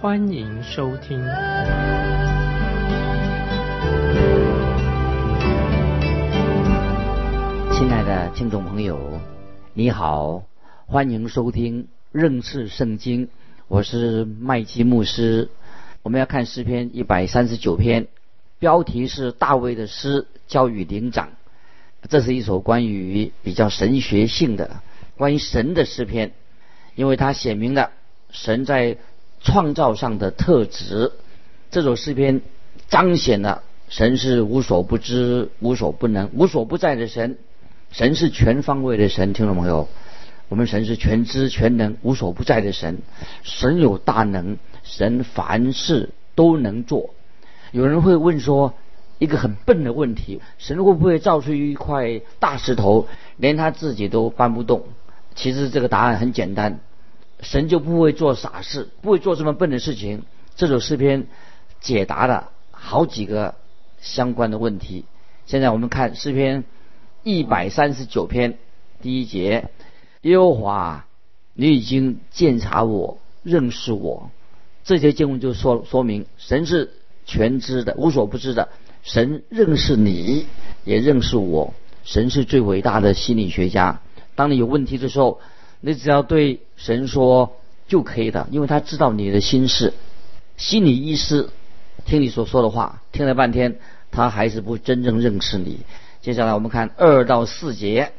欢迎收听。亲爱的听众朋友，你好，欢迎收听认识圣经，我是麦基牧师。我们要看诗篇一百三十九篇，标题是大卫的诗，交与灵长。这是一首关于比较神学性的、关于神的诗篇，因为它写明了神在创造上的特质。这首诗篇彰显了神是无所不知、无所不能、无所不在的神。神是全方位的神，听众朋友，我们神是全知全能、无所不在的神。神有大能，神凡事都能做。有人会问说。一个很笨的问题：神会不会造出一块大石头，连他自己都搬不动？其实这个答案很简单，神就不会做傻事，不会做这么笨的事情。这首诗篇解答了好几个相关的问题。现在我们看诗篇一百三十九篇第一节：耶和华，你已经鉴察我，认识我。这些经文就说说明神是全知的，无所不知的。神认识你，也认识我。神是最伟大的心理学家。当你有问题的时候，你只要对神说就可以的，因为他知道你的心事。心理医师听你所说的话，听了半天，他还是不真正认识你。接下来我们看二到四节：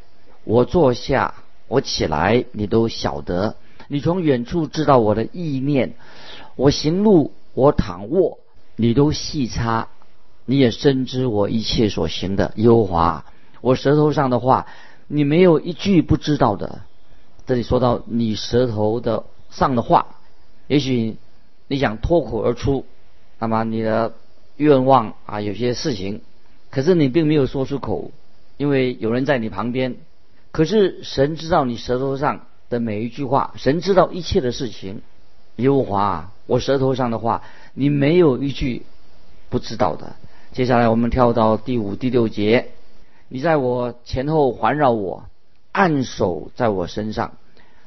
我坐下，我起来，你都晓得；你从远处知道我的意念。我行路，我躺卧，你都细察。你也深知我一切所行的，优华，我舌头上的话，你没有一句不知道的。这里说到你舌头的上的话，也许你想脱口而出，那么你的愿望啊，有些事情，可是你并没有说出口，因为有人在你旁边。可是神知道你舌头上的每一句话，神知道一切的事情。耶和华，我舌头上的话，你没有一句不知道的。接下来我们跳到第五、第六节，你在我前后环绕我，按手在我身上，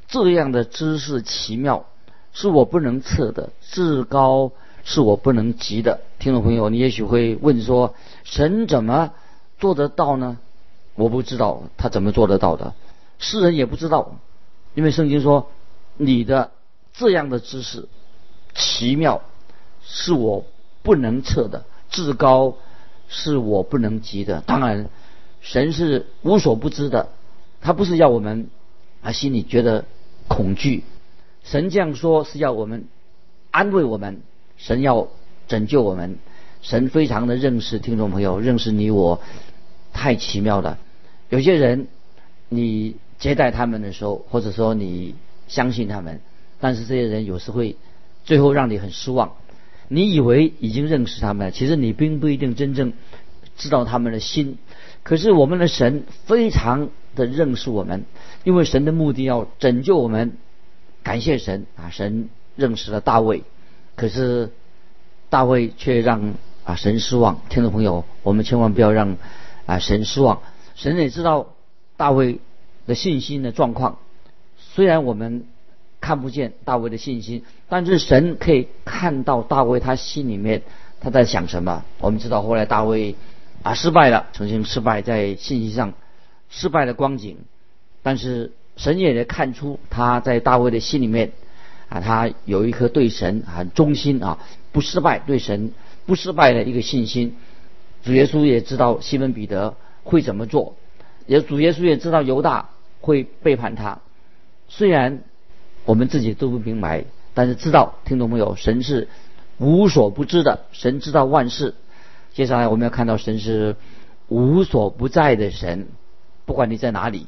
这样的姿势奇妙，是我不能测的；至高是我不能及的。听众朋友，你也许会问说：神怎么做得到呢？我不知道他怎么做得到的，世人也不知道，因为圣经说你的这样的姿势奇妙，是我不能测的。至高是我不能及的。当然，神是无所不知的。他不是要我们啊心里觉得恐惧。神这样说是要我们安慰我们。神要拯救我们。神非常的认识听众朋友，认识你我，太奇妙了。有些人你接待他们的时候，或者说你相信他们，但是这些人有时会最后让你很失望。你以为已经认识他们了，其实你并不一定真正知道他们的心。可是我们的神非常的认识我们，因为神的目的要拯救我们。感谢神啊，神认识了大卫，可是大卫却让啊神失望。听众朋友，我们千万不要让啊神失望。神也知道大卫的信心的状况，虽然我们。看不见大卫的信心，但是神可以看到大卫他心里面他在想什么。我们知道后来大卫啊失败了，曾经失败在信息上失败的光景，但是神也能看出他在大卫的心里面啊，他有一颗对神很忠心啊，不失败对神不失败的一个信心。主耶稣也知道西门彼得会怎么做，也主耶稣也知道犹大会背叛他，虽然。我们自己都不明白，但是知道听懂没有？神是无所不知的，神知道万事。接下来我们要看到神是无所不在的神，不管你在哪里，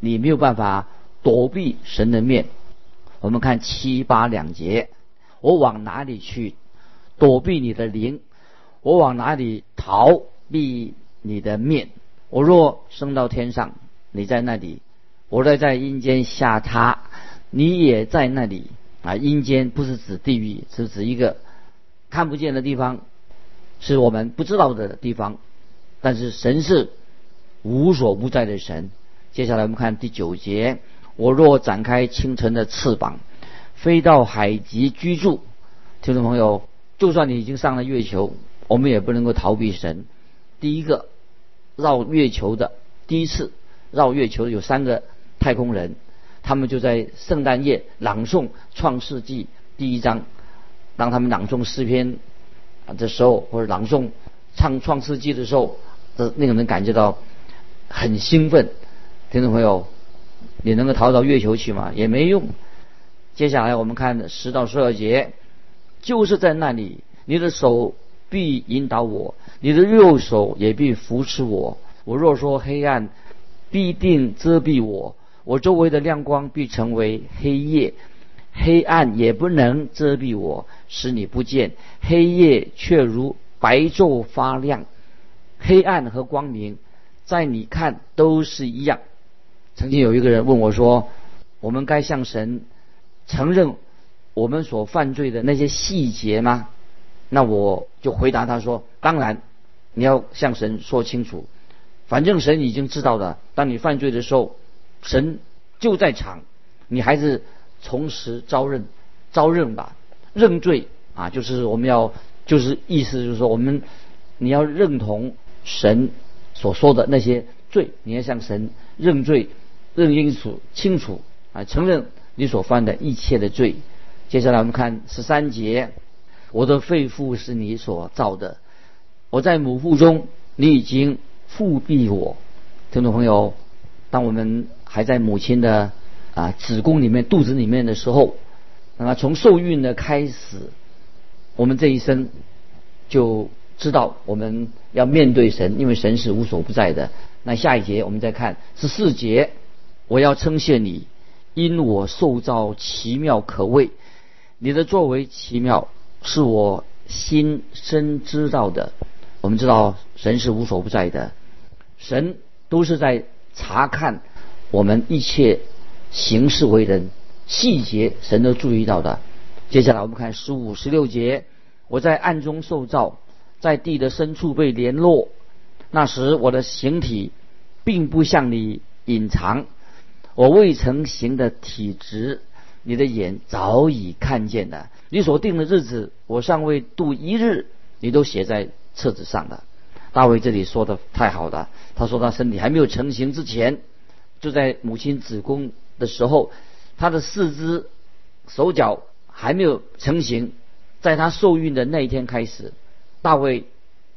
你没有办法躲避神的面。我们看七八两节，我往哪里去，躲避你的灵？我往哪里逃避你的面？我若升到天上，你在那里；我若在阴间下榻，你也在那里。啊，阴间不是指地狱，是指一个看不见的地方，是我们不知道的地方。但是神是无所不在的神。接下来我们看第九节：我若展开清晨的翅膀，飞到海极居住。听众朋友，就算你已经上了月球，我们也不能够逃避神。第一个绕月球的，第一次绕月球有三个太空人。他们就在圣诞夜朗诵《创世纪》第一章，当他们朗诵诗篇的时候，或者朗诵唱《创世纪》的时候，的那个人感觉到很兴奋。听众朋友，你能够逃到月球去吗？也没用。接下来我们看十到十二节，就是在那里，你的手必引导我，你的右手也必扶持我。我若说黑暗必定遮蔽我。我周围的亮光必成为黑夜，黑暗也不能遮蔽我，使你不见。黑夜却如白昼发亮，黑暗和光明，在你看都是一样。曾经有一个人问我说：“我们该向神承认我们所犯罪的那些细节吗？”那我就回答他说：“当然，你要向神说清楚。反正神已经知道的。当你犯罪的时候。”神就在场，你还是从实招认，招认吧，认罪啊，就是我们要，就是意思就是说，我们你要认同神所说的那些罪，你要向神认罪，认清楚清楚啊，承认你所犯的一切的罪。接下来我们看十三节，我的肺腑是你所造的，我在母腹中，你已经复辟我。听众朋友，当我们还在母亲的啊子宫里面、肚子里面的时候，那么从受孕的开始，我们这一生就知道我们要面对神，因为神是无所不在的。那下一节我们再看十四节，我要称谢你，因我受造奇妙可畏，你的作为奇妙，是我心深知道的。我们知道神是无所不在的，神都是在查看。我们一切行事为人细节，神都注意到的。接下来我们看十五、十六节：我在暗中受造，在地的深处被联络。那时我的形体并不向你隐藏，我未成形的体质，你的眼早已看见了。你所定的日子，我尚未度一日，你都写在册子上了。大卫这里说的太好了，他说他身体还没有成型之前。就在母亲子宫的时候，他的四肢、手脚还没有成型，在他受孕的那一天开始，大卫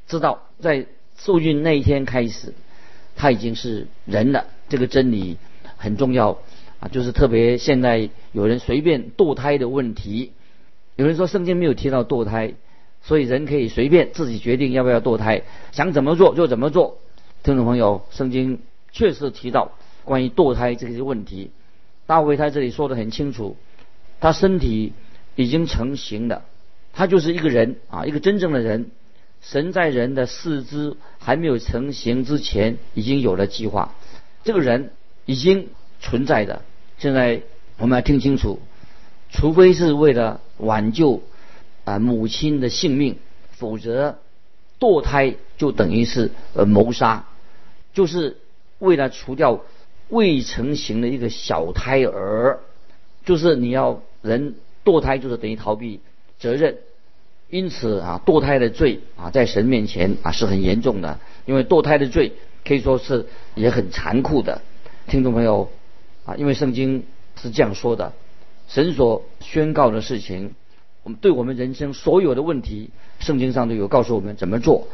知道，在受孕那一天开始，他已经是人了。这个真理很重要啊，就是特别现在有人随便堕胎的问题，有人说圣经没有提到堕胎，所以人可以随便自己决定要不要堕胎，想怎么做就怎么做。听众朋友，圣经确实提到。关于堕胎这些问题，大卫他这里说的很清楚，他身体已经成型了，他就是一个人啊，一个真正的人。神在人的四肢还没有成型之前，已经有了计划，这个人已经存在的。现在我们要听清楚，除非是为了挽救啊母亲的性命，否则堕胎就等于是呃谋杀，就是为了除掉。未成型的一个小胎儿，就是你要人堕胎，就是等于逃避责任。因此啊，堕胎的罪啊，在神面前啊是很严重的，因为堕胎的罪可以说是也很残酷的。听众朋友啊，因为圣经是这样说的，神所宣告的事情，我们对我们人生所有的问题，圣经上都有告诉我们怎么做。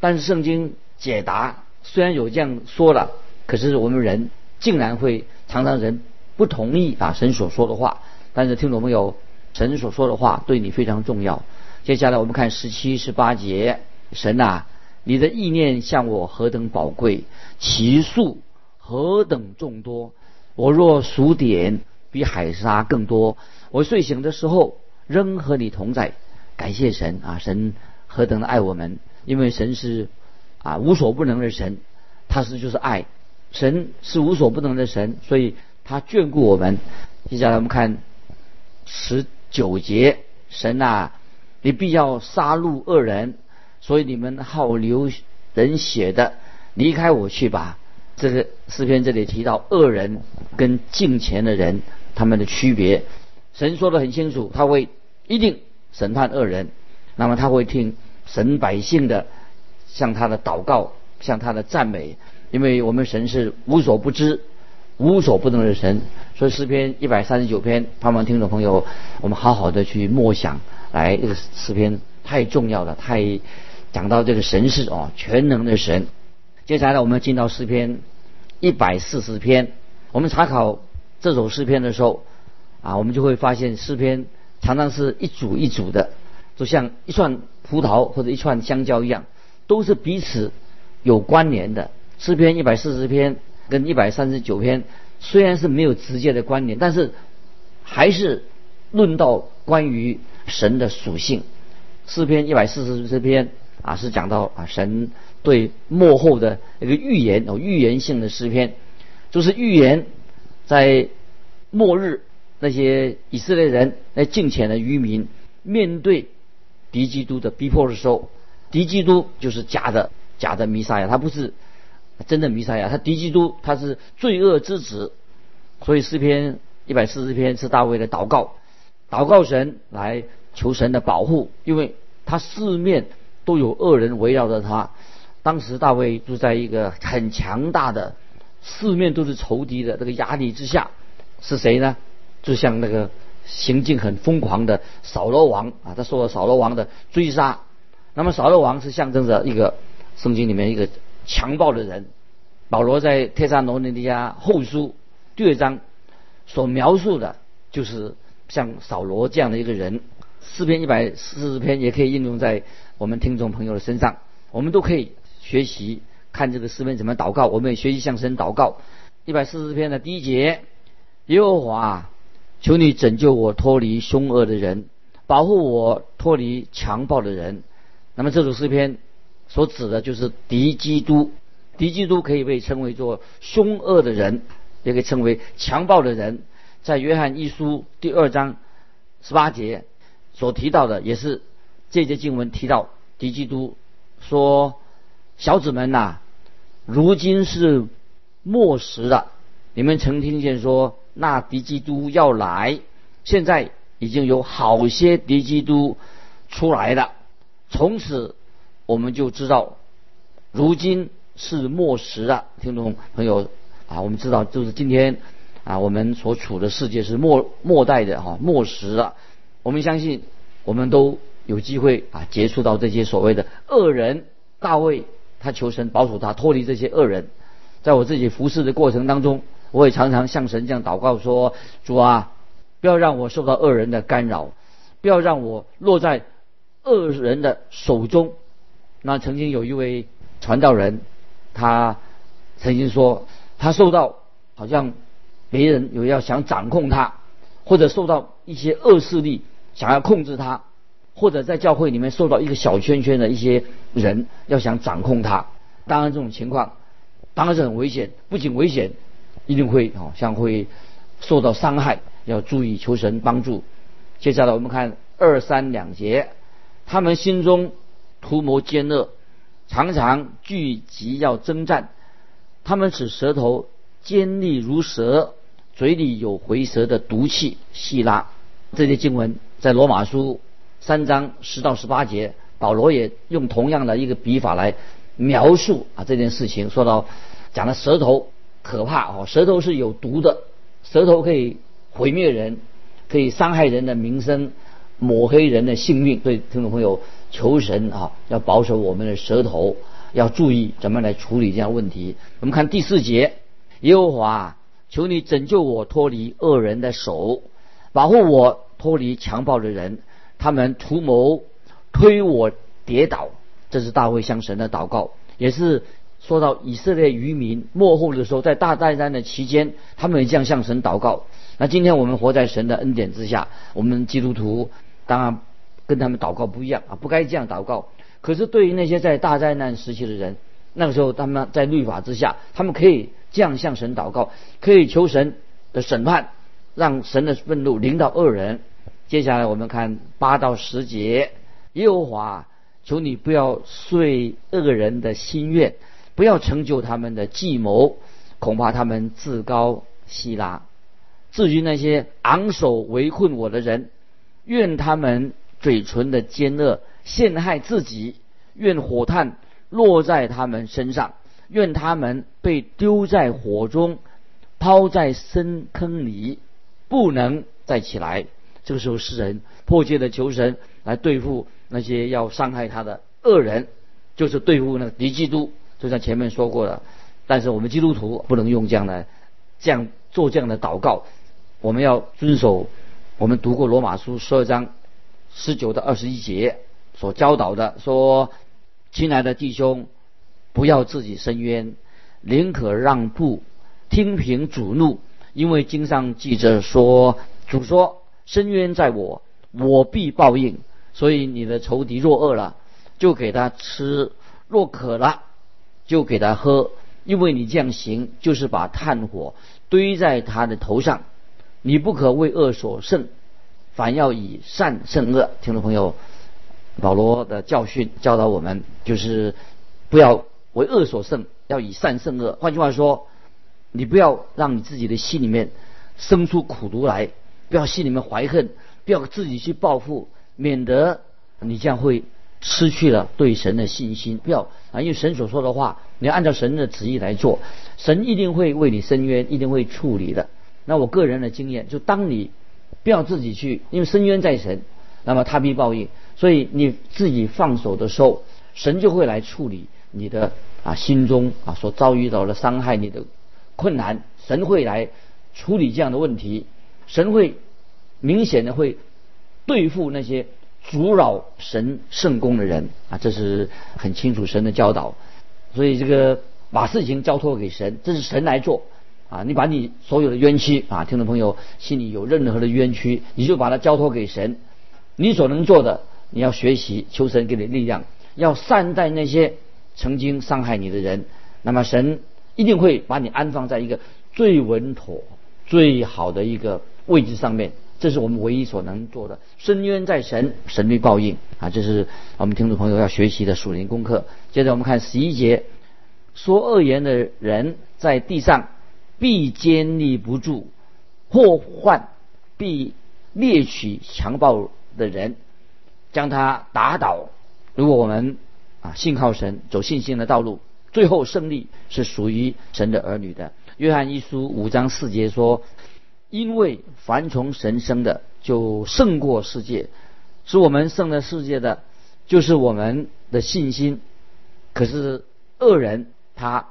但是圣经解答虽然有这样说了，可是我们人。竟然会常常人不同意啊神所说的话，但是听众朋友，神所说的话对你非常重要。接下来我们看十七、十八节，神啊，你的意念向我何等宝贵，其数何等众多。我若数点，比海沙更多。我睡醒的时候仍和你同在，感谢神啊，神何等的爱我们，因为神是啊无所不能的神，他是就是爱，神是无所不能的神，所以他眷顾我们。接下来我们看十九节，神啊，你必要杀戮恶人，所以你们好流人血的，离开我去吧。这个诗篇这里提到恶人跟敬虔的人他们的区别，神说的很清楚，他会一定审判恶人，那么他会听神百姓的向他的祷告，向他的赞美，因为我们神是无所不知、无所不能的神，所以诗篇一百三十九篇，盼望听众朋友我们好好的去默想，来这个诗篇太重要了，太讲到这个神是哦全能的神。接下来我们进到诗篇一百四十篇。我们查考这首诗篇的时候，啊，我们就会发现诗篇常常是一组一组的，就像一串葡萄或者一串香蕉一样，都是彼此有关联的。诗篇一百四十篇跟一百三十九篇虽然是没有直接的关联，但是还是论到关于神的属性。诗篇一百四十篇啊，是讲到啊神。对幕后的一个预言哦，预言性的诗篇，就是预言在末日那些以色列人那敬虔的渔民面对敌基督的逼迫的时候，敌基督就是假的假的弥撒亚，他不是真的弥撒亚，他敌基督他是罪恶之子，所以诗篇一百四十篇是大卫的祷告，祷告神来求神的保护，因为他四面都有恶人围绕着他。当时大卫住在一个很强大的、四面都是仇敌的这个压力之下，是谁呢？就像那个行径很疯狂的扫罗王啊，他受到扫罗王的追杀。那么扫罗王是象征着一个圣经里面一个强暴的人。保罗在《帖撒罗尼迦后书》第二章所描述的，就是像扫罗这样的一个人。四篇一百四十篇也可以应用在我们听众朋友的身上，我们都可以。学习看这个诗篇怎么祷告，我们也学习向神祷告。一百四十篇的第一节，耶和华，求你拯救我脱离凶恶的人，保护我脱离强暴的人。那么这首诗篇所指的就是敌基督，敌基督可以被称为做凶恶的人，也可以称为强暴的人。在约翰一书第二章十八节所提到的，也是这节经文提到敌基督说。小子们呐，如今是末时了。你们曾听见说那敌基督要来，现在已经有好些敌基督出来了。从此我们就知道，如今是末时了。听众朋友啊，我们知道就是今天啊，我们所处的世界是末末代的哈末时了。我们相信我们都有机会啊，接触到这些所谓的恶人。大卫。他求神保守他脱离这些恶人，在我自己服侍的过程当中，我也常常向神这样祷告说：“主啊，不要让我受到恶人的干扰，不要让我落在恶人的手中。”那曾经有一位传道人，他曾经说，他受到好像别人有要想掌控他，或者受到一些恶势力想要控制他。或者在教会里面受到一个小圈圈的一些人要想掌控他，当然这种情况当然是很危险，不仅危险，一定会好像会受到伤害，要注意求神帮助。接下来我们看二三两节，他们心中图谋奸恶，常常聚集要征战，他们使舌头尖利如蛇，嘴里有回蛇的毒气。细拉这些经文在罗马书。三章十到十八节，保罗也用同样的一个笔法来描述啊这件事情。说到讲的舌头可怕哦，舌头是有毒的，舌头可以毁灭人，可以伤害人的名声，抹黑人的性命。对听众朋友，求神啊，要保守我们的舌头，要注意怎么来处理这样问题。我们看第四节，耶和华，求你拯救我脱离恶人的手，保护我脱离强暴的人。他们图谋推我跌倒，这是大卫向神的祷告，也是说到以色列渔民幕后的时候，在大灾难的期间，他们也这样向神祷告。那今天我们活在神的恩典之下，我们基督徒当然跟他们祷告不一样啊，不该这样祷告。可是对于那些在大灾难时期的人，那个时候他们在律法之下，他们可以这样向神祷告，可以求神的审判，让神的愤怒临到恶人。接下来我们看八到十节，耶和华，求你不要遂恶人的心愿，不要成就他们的计谋，恐怕他们自高希拉。至于那些昂首围困我的人，愿他们嘴唇的奸恶陷害自己，愿火炭落在他们身上，愿他们被丢在火中，抛在深坑里，不能再起来。这个时候，诗人迫切的求神来对付那些要伤害他的恶人，就是对付那个敌基督。就像前面说过的，但是我们基督徒不能用这样的、这样做这样的祷告。我们要遵守我们读过罗马书十二章十九到二十一节所教导的，说：“亲爱的弟兄，不要自己伸冤，宁可让步，听凭主怒，因为经上记着说，主说。”深渊在我，我必报应。所以你的仇敌若饿了，就给他吃；若渴了，就给他喝。因为你这样行，就是把炭火堆在他的头上。你不可为恶所胜，凡要以善胜恶。听众朋友，保罗的教训教导我们，就是不要为恶所胜，要以善胜恶。换句话说，你不要让你自己的心里面生出苦毒来。不要心里面怀恨，不要自己去报复，免得你这样会失去了对神的信心。不要啊，因为神所说的话，你要按照神的旨意来做，神一定会为你伸冤，一定会处理的。那我个人的经验，就当你不要自己去，因为深冤在神，那么他必报应。所以你自己放手的时候，神就会来处理你的啊心中啊所遭遇到的伤害你的困难，神会来处理这样的问题。神会明显的会对付那些阻扰神圣功的人啊，这是很清楚神的教导。所以这个把事情交托给神，这是神来做啊。你把你所有的冤屈啊，听众朋友心里有任何的冤屈，你就把它交托给神。你所能做的，你要学习求神给你力量，要善待那些曾经伤害你的人。那么神一定会把你安放在一个最稳妥、最好的一个。位置上面，这是我们唯一所能做的。深渊在神，神律报应啊！这是我们听众朋友要学习的属灵功课。接着我们看十一节，说恶言的人在地上必坚立不住，祸患必猎取强暴的人，将他打倒。如果我们啊信靠神，走信心的道路，最后胜利是属于神的儿女的。约翰一书五章四节说。因为凡从神生的，就胜过世界；使我们胜了世界的，就是我们的信心。可是恶人他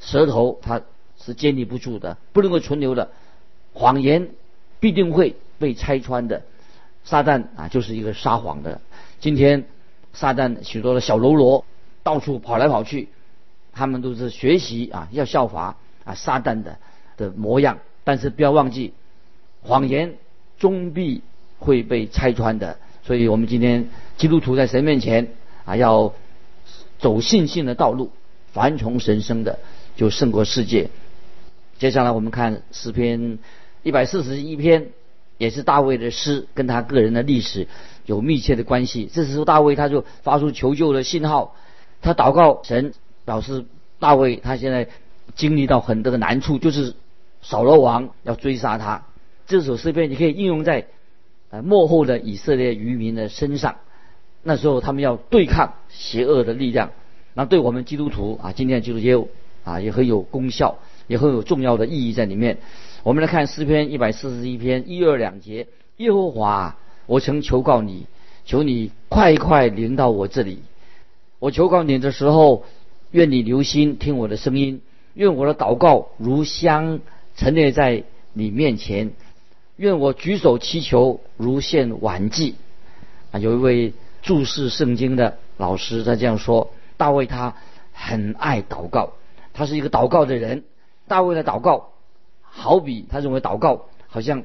舌头他是坚立不住的，不能够存留的。谎言必定会被拆穿的。撒旦啊，就是一个撒谎的。今天撒旦许多的小喽啰到处跑来跑去，他们都是学习啊，要效法啊撒旦的的模样。但是不要忘记。谎言终必会被拆穿的，所以我们今天基督徒在神面前啊，要走信心的道路。凡从神生的，就胜过世界。接下来我们看诗篇一百四十一篇，也是大卫的诗，跟他个人的历史有密切的关系。这时候大卫他就发出求救的信号，他祷告神，表示大卫他现在经历到很多的难处，就是扫罗王要追杀他。这首诗篇你可以应用在呃幕后的以色列渔民的身上，那时候他们要对抗邪恶的力量，那对我们基督徒啊，今天的基督徒啊也很有功效，也很有重要的意义在里面。我们来看诗篇一百四十一篇一二两节：耶和华，我曾求告你，求你快快临到我这里。我求告你的时候，愿你留心听我的声音，愿我的祷告如香陈列在你面前。愿我举手祈求，如献晚祭。啊，有一位注释圣经的老师，他这样说：大卫他很爱祷告，他是一个祷告的人。大卫的祷告，好比他认为祷告好像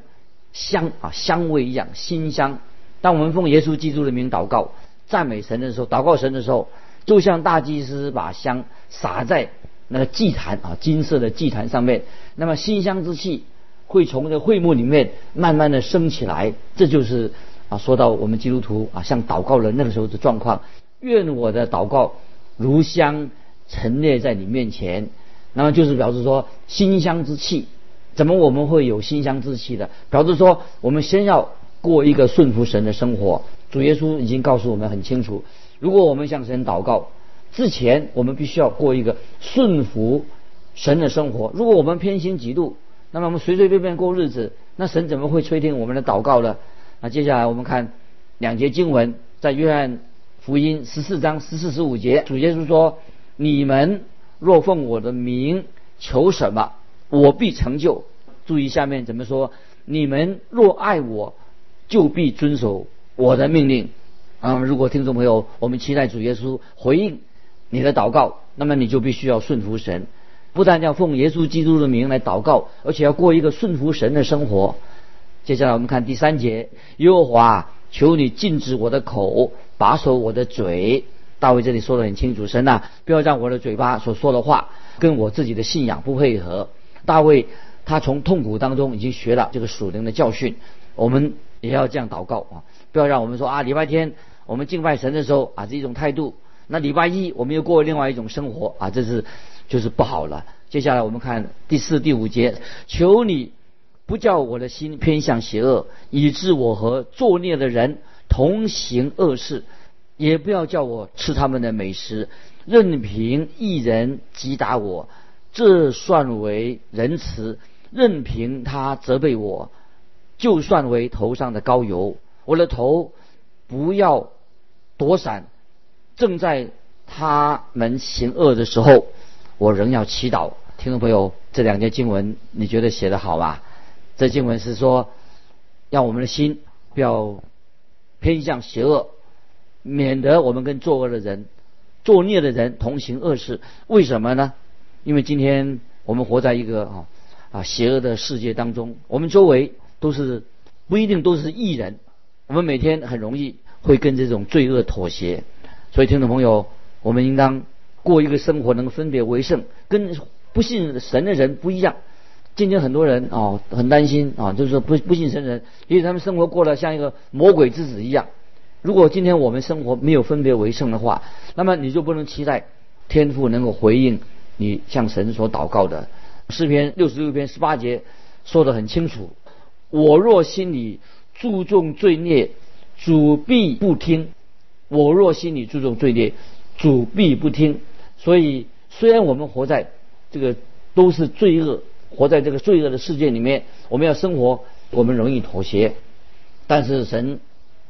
香啊香味一样馨香。当我们奉耶稣基督的名祷告、赞美神的时候，祷告神的时候，就像大祭司把香撒在那个祭坛啊，金色的祭坛上面，那么馨香之气会从这会幕里面慢慢的升起来。这就是啊，说到我们基督徒啊，像祷告人那个时候的状况。愿我的祷告如香陈列在你面前，那么就是表示说馨香之气。怎么我们会有馨香之气的？表示说我们先要过一个顺服神的生活。主耶稣已经告诉我们很清楚，如果我们向神祷告之前，我们必须要过一个顺服神的生活。如果我们偏心嫉妒，那么我们随随便便过日子，那神怎么会垂听我们的祷告呢？那接下来我们看两节经文，在约翰福音十四章十四十五节，主耶稣说：“你们若奉我的名求什么？”我必成就。注意下面怎么说？你们若爱我，就必遵守我的命令。啊，如果听众朋友，我们期待主耶稣回应你的祷告，那么你就必须要顺服神，不但要奉耶稣基督的名来祷告，而且要过一个顺服神的生活。接下来我们看第三节：耶和华，求你禁止我的口，把守我的嘴。大卫这里说的很清楚，神呐，不要让我的嘴巴所说的话跟我自己的信仰不配合。大卫他从痛苦当中已经学了这个属灵的教训，我们也要这样祷告啊！不要让我们说啊，礼拜天我们敬拜神的时候啊这一种态度，那礼拜一我们又过另外一种生活啊，这是就是不好了。接下来我们看第四、第五节，求你不叫我的心偏向邪恶，以致我和作孽的人同行恶事，也不要叫我吃他们的美食，任凭一人击打我。这算为仁慈，任凭他责备我，就算为头上的膏油。我的头不要躲闪，正在他们行恶的时候，我仍要祈祷。听众朋友，这两节经文你觉得写的好吗？这经文是说，让我们的心不要偏向邪恶，免得我们跟作恶的人、作孽的人同行恶事。为什么呢？因为今天我们活在一个啊啊邪恶的世界当中，我们周围都是不一定都是异人，我们每天很容易会跟这种罪恶妥协。所以听众朋友，我们应当过一个生活能分别为圣，跟不信神的人不一样。今天很多人啊很担心啊，就是说不不信神人，因为他们生活过得像一个魔鬼之子一样。如果今天我们生活没有分别为圣的话，那么你就不能期待天父能够回应。你向神所祷告的诗篇六十六篇十八节说得很清楚：我若心里注重罪孽，主必不听；我若心里注重罪孽，主必不听。所以，虽然我们活在这个都是罪恶，活在这个罪恶的世界里面，我们要生活，我们容易妥协。但是神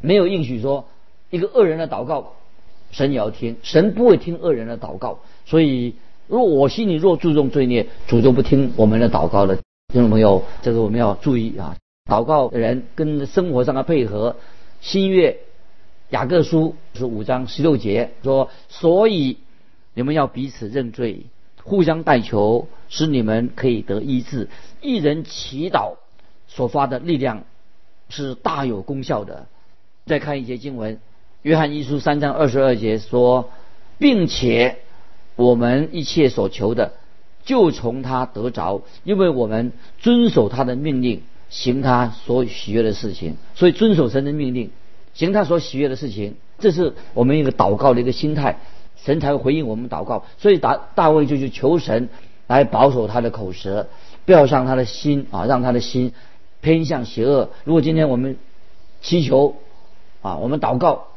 没有应许说，一个恶人的祷告，神也要听。神不会听恶人的祷告，所以。如果我心里若注重罪孽，主就不听我们的祷告了。听众朋友，这个我们要注意啊！祷告的人跟生活上的配合。新月雅各书是五章十六节说：“所以你们要彼此认罪，互相代求，使你们可以得医治。一人祈祷所发的力量是大有功效的。”再看一节经文，约翰一书三章二十二节说，并且。我们一切所求的，就从他得着，因为我们遵守他的命令，行他所喜悦的事情。所以遵守神的命令，行他所喜悦的事情，这是我们一个祷告的一个心态，神才会回应我们祷告。所以大大卫就去求神来保守他的口舌，不要让他的心啊，让他的心偏向邪恶。如果今天我们祈求啊，我们祷告，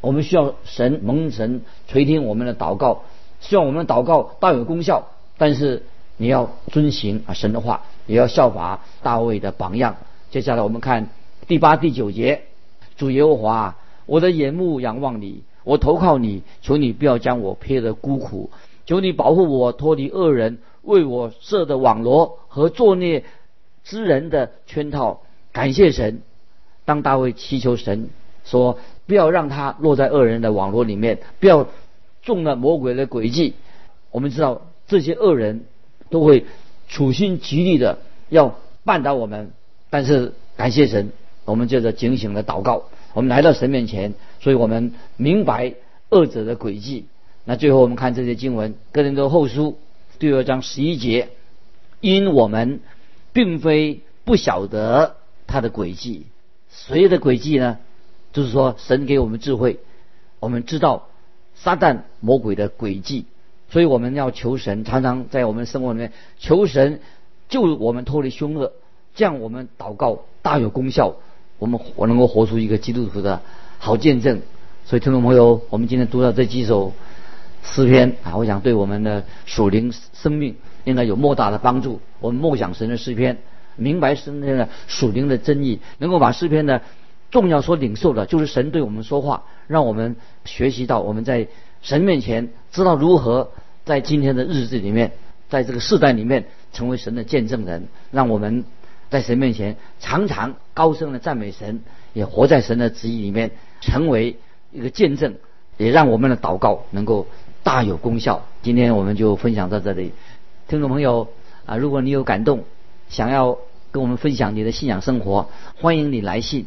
我们需要神蒙神垂听我们的祷告。希望我们的祷告大有功效，但是你要遵行啊神的话，也要效法大卫的榜样。接下来我们看第八、第九节：主耶和华，我的眼目仰望你，我投靠你，求你不要将我撇得孤苦，求你保护我脱离恶人为我设的网罗和作孽之人的圈套。感谢神，当大卫祈求神说，不要让他落在恶人的网络里面，不要。中了魔鬼的诡计，我们知道这些恶人都会处心积虑的要绊倒我们，但是感谢神，我们接着警醒的祷告，我们来到神面前，所以我们明白恶者的诡计。那最后我们看这些经文，《哥林多后书》第二章十一节，因我们并非不晓得他的诡计，谁的诡计呢？就是说，神给我们智慧，我们知道撒旦魔鬼的诡计，所以我们要求神，常常在我们生活里面求神救我们脱离凶恶，这样我们祷告大有功效，我们我能够活出一个基督徒的好见证。所以听众朋友，我们今天读到这几首诗篇啊，我想对我们的属灵生命应该有莫大的帮助。我们默想神的诗篇，明白神的属灵的真意，能够把诗篇的。重要所领受的就是神对我们说话，让我们学习到我们在神面前知道如何在今天的日子里面，在这个世代里面成为神的见证人，让我们在神面前常常高声的赞美神，也活在神的旨意里面，成为一个见证，也让我们的祷告能够大有功效。今天我们就分享到这里，听众朋友啊，如果你有感动，想要跟我们分享你的信仰生活，欢迎你来信。